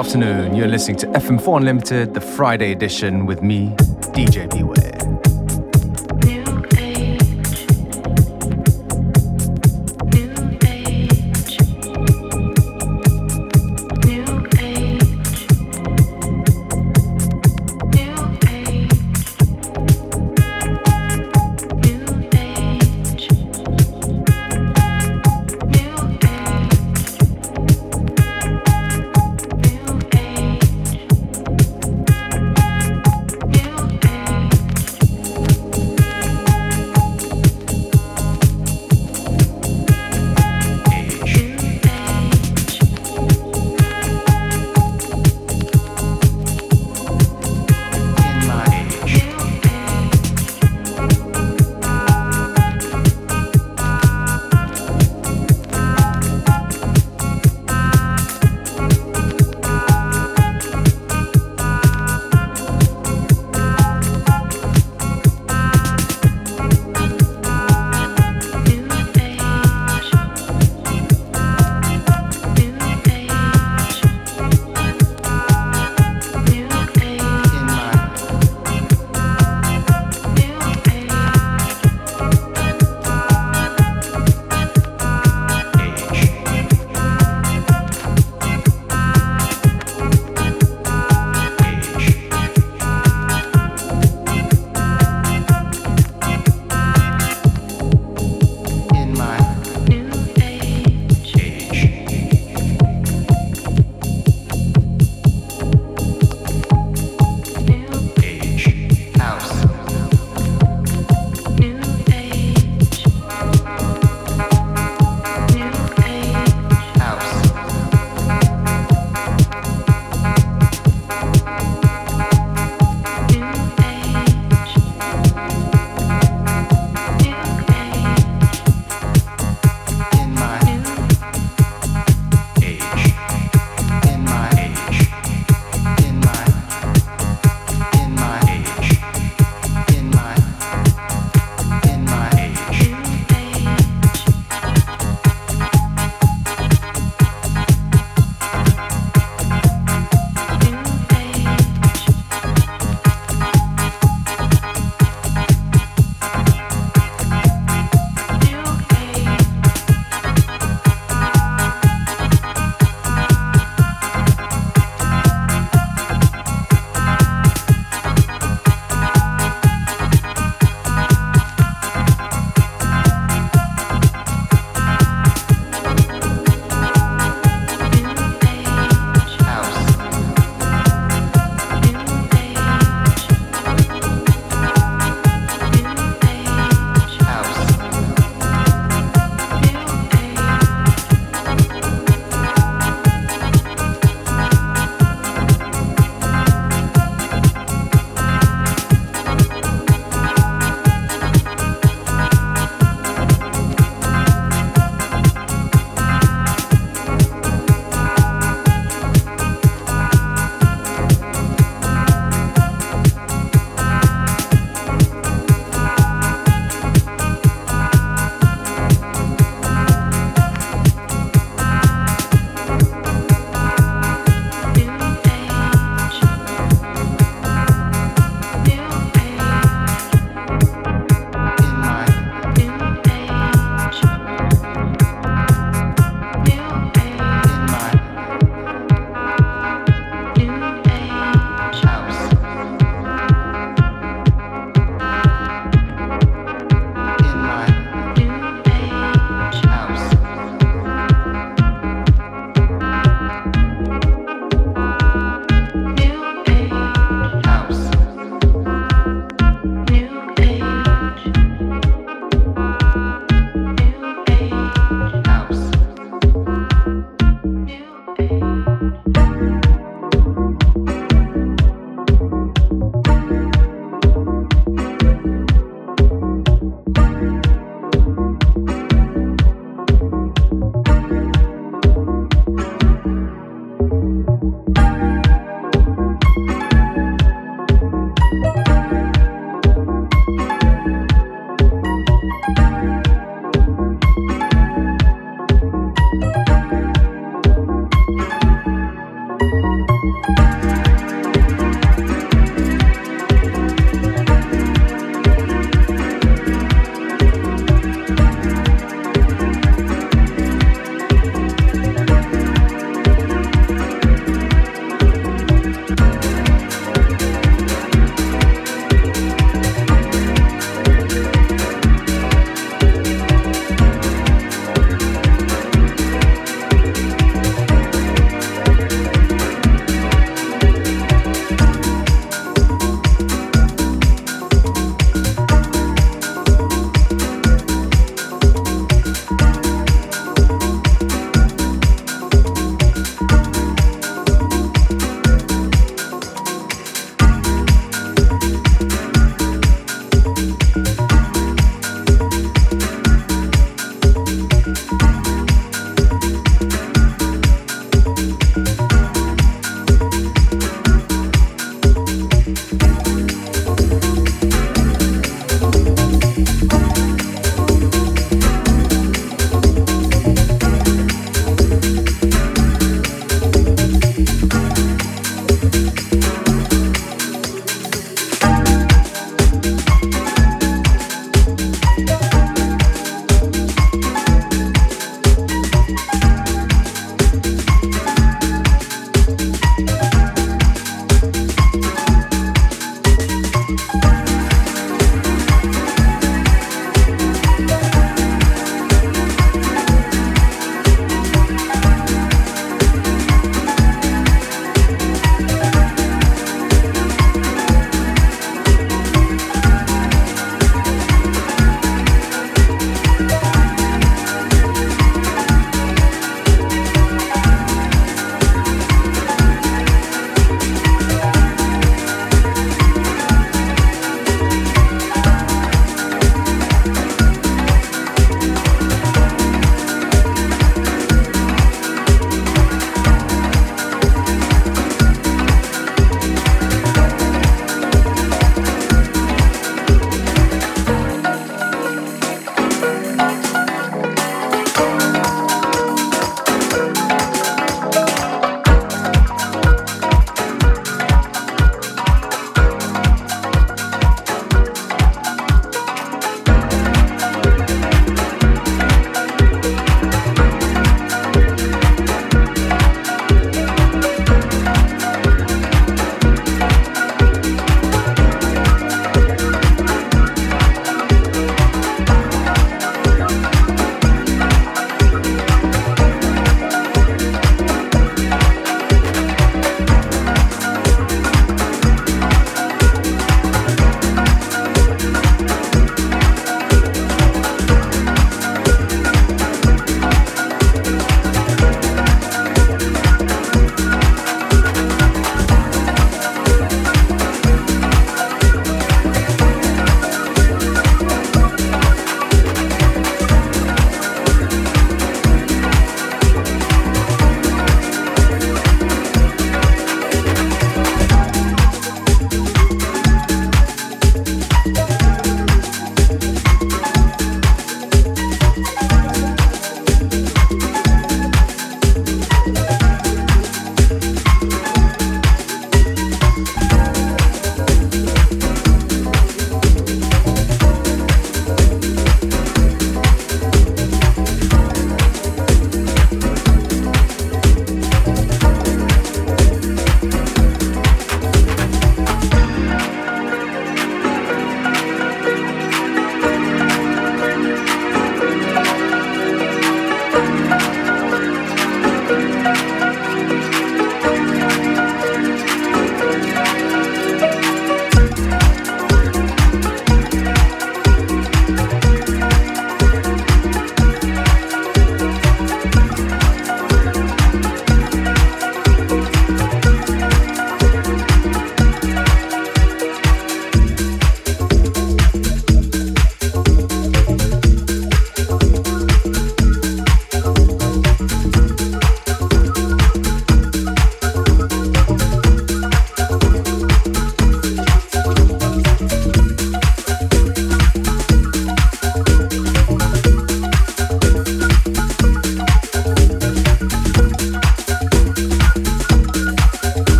Afternoon. You're listening to FM4 Unlimited, the Friday edition with me, DJ Beware.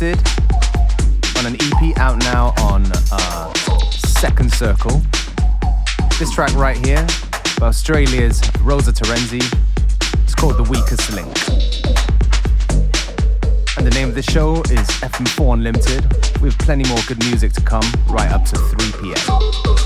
On an EP out now on uh, Second Circle. This track right here by Australia's Rosa Terenzi. It's called The Weakest Link. And the name of the show is FM4 Unlimited. We have plenty more good music to come right up to 3 p.m.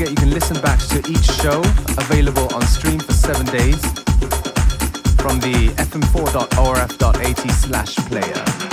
forget you can listen back to each show available on stream for seven days from the fm4.orf.at slash player.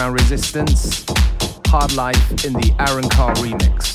Underground Resistance, Hard Life in the Aaron Carr remix.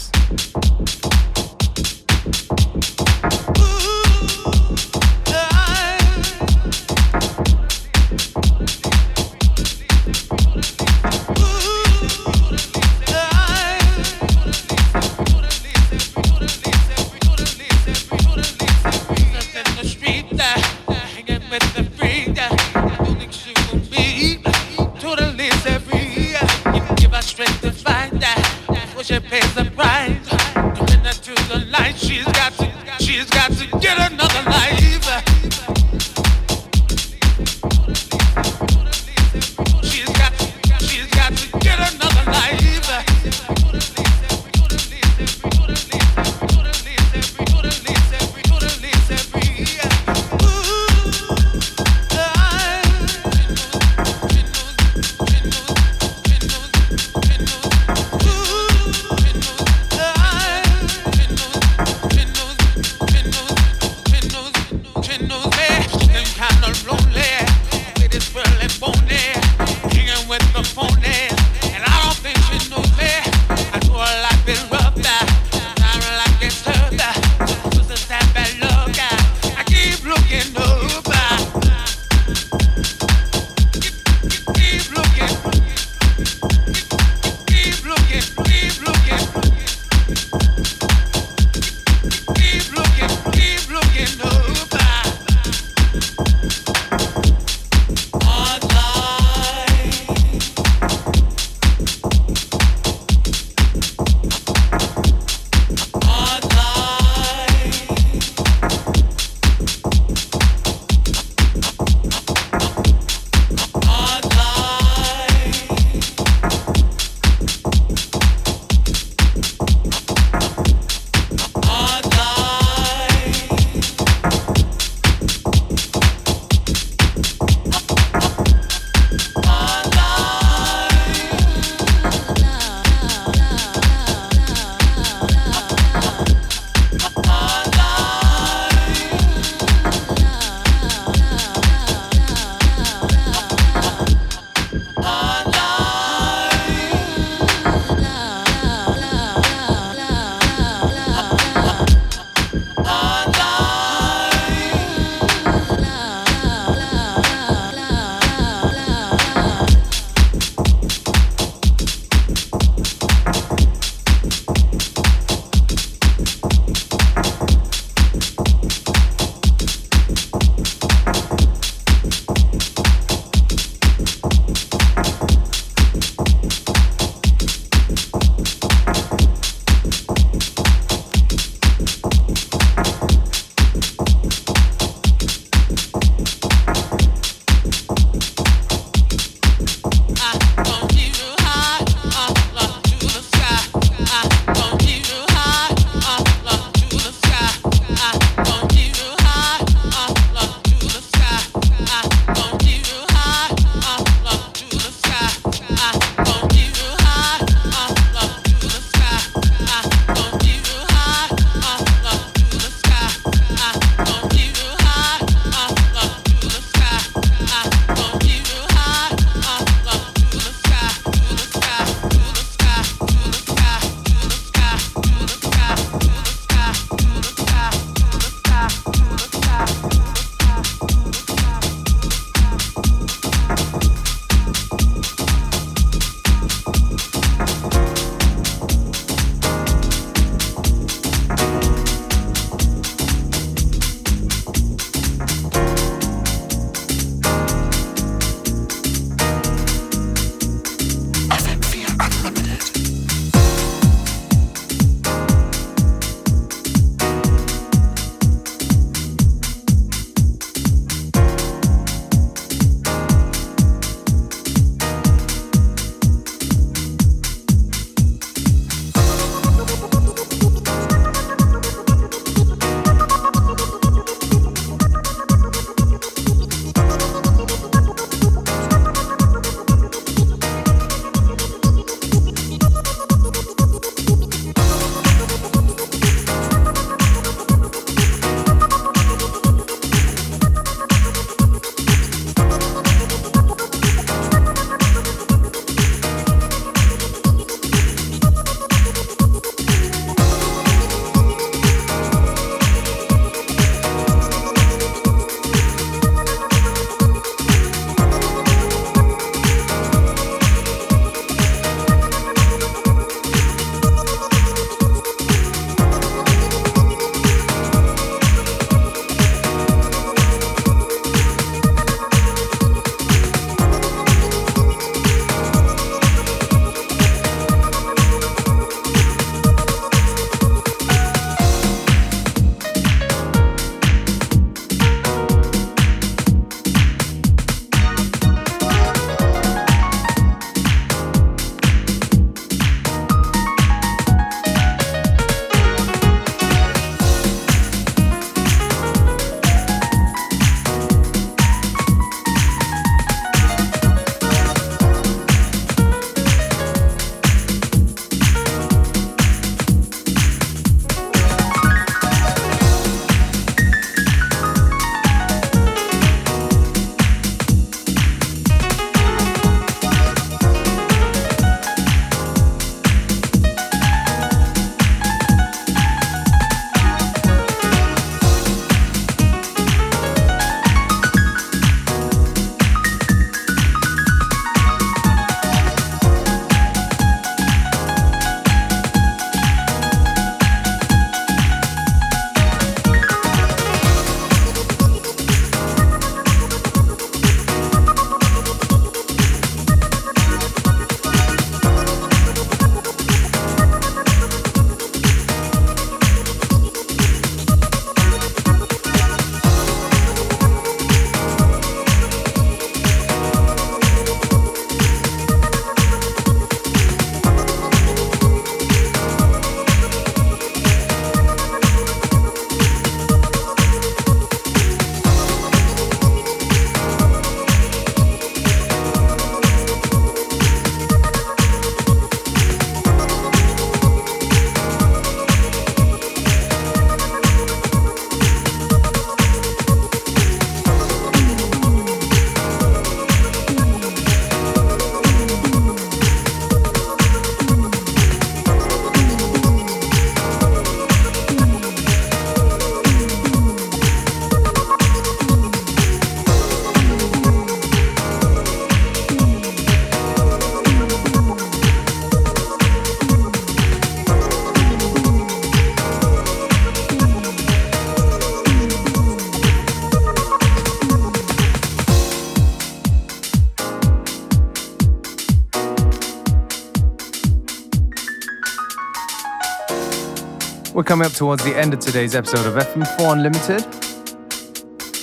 We're coming up towards the end of today's episode of FM4 Unlimited.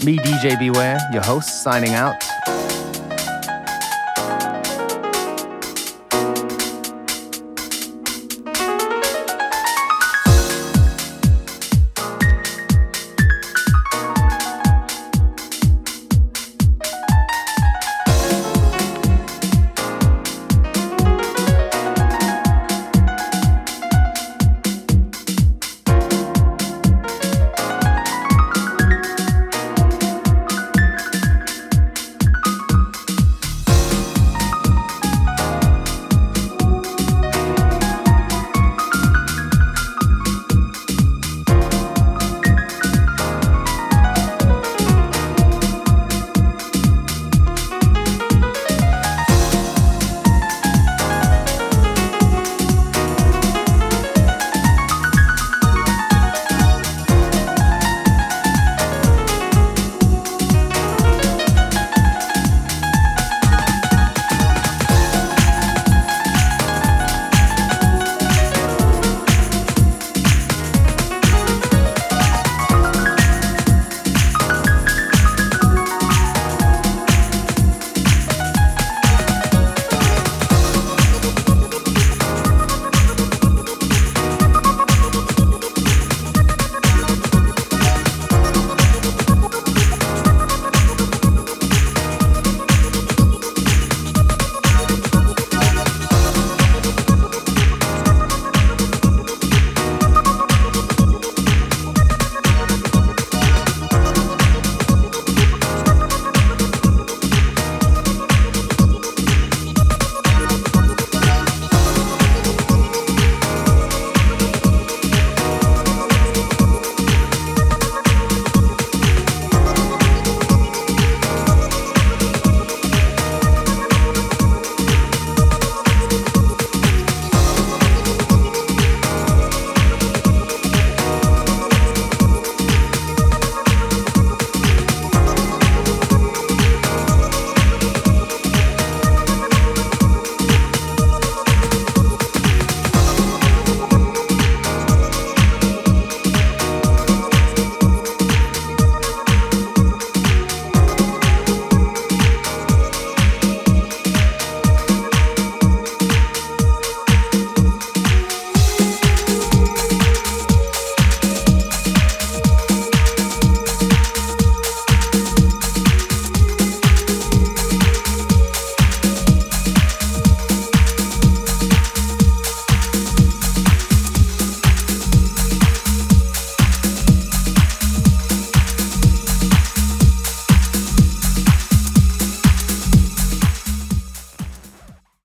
Me, DJ Beware, your host, signing out.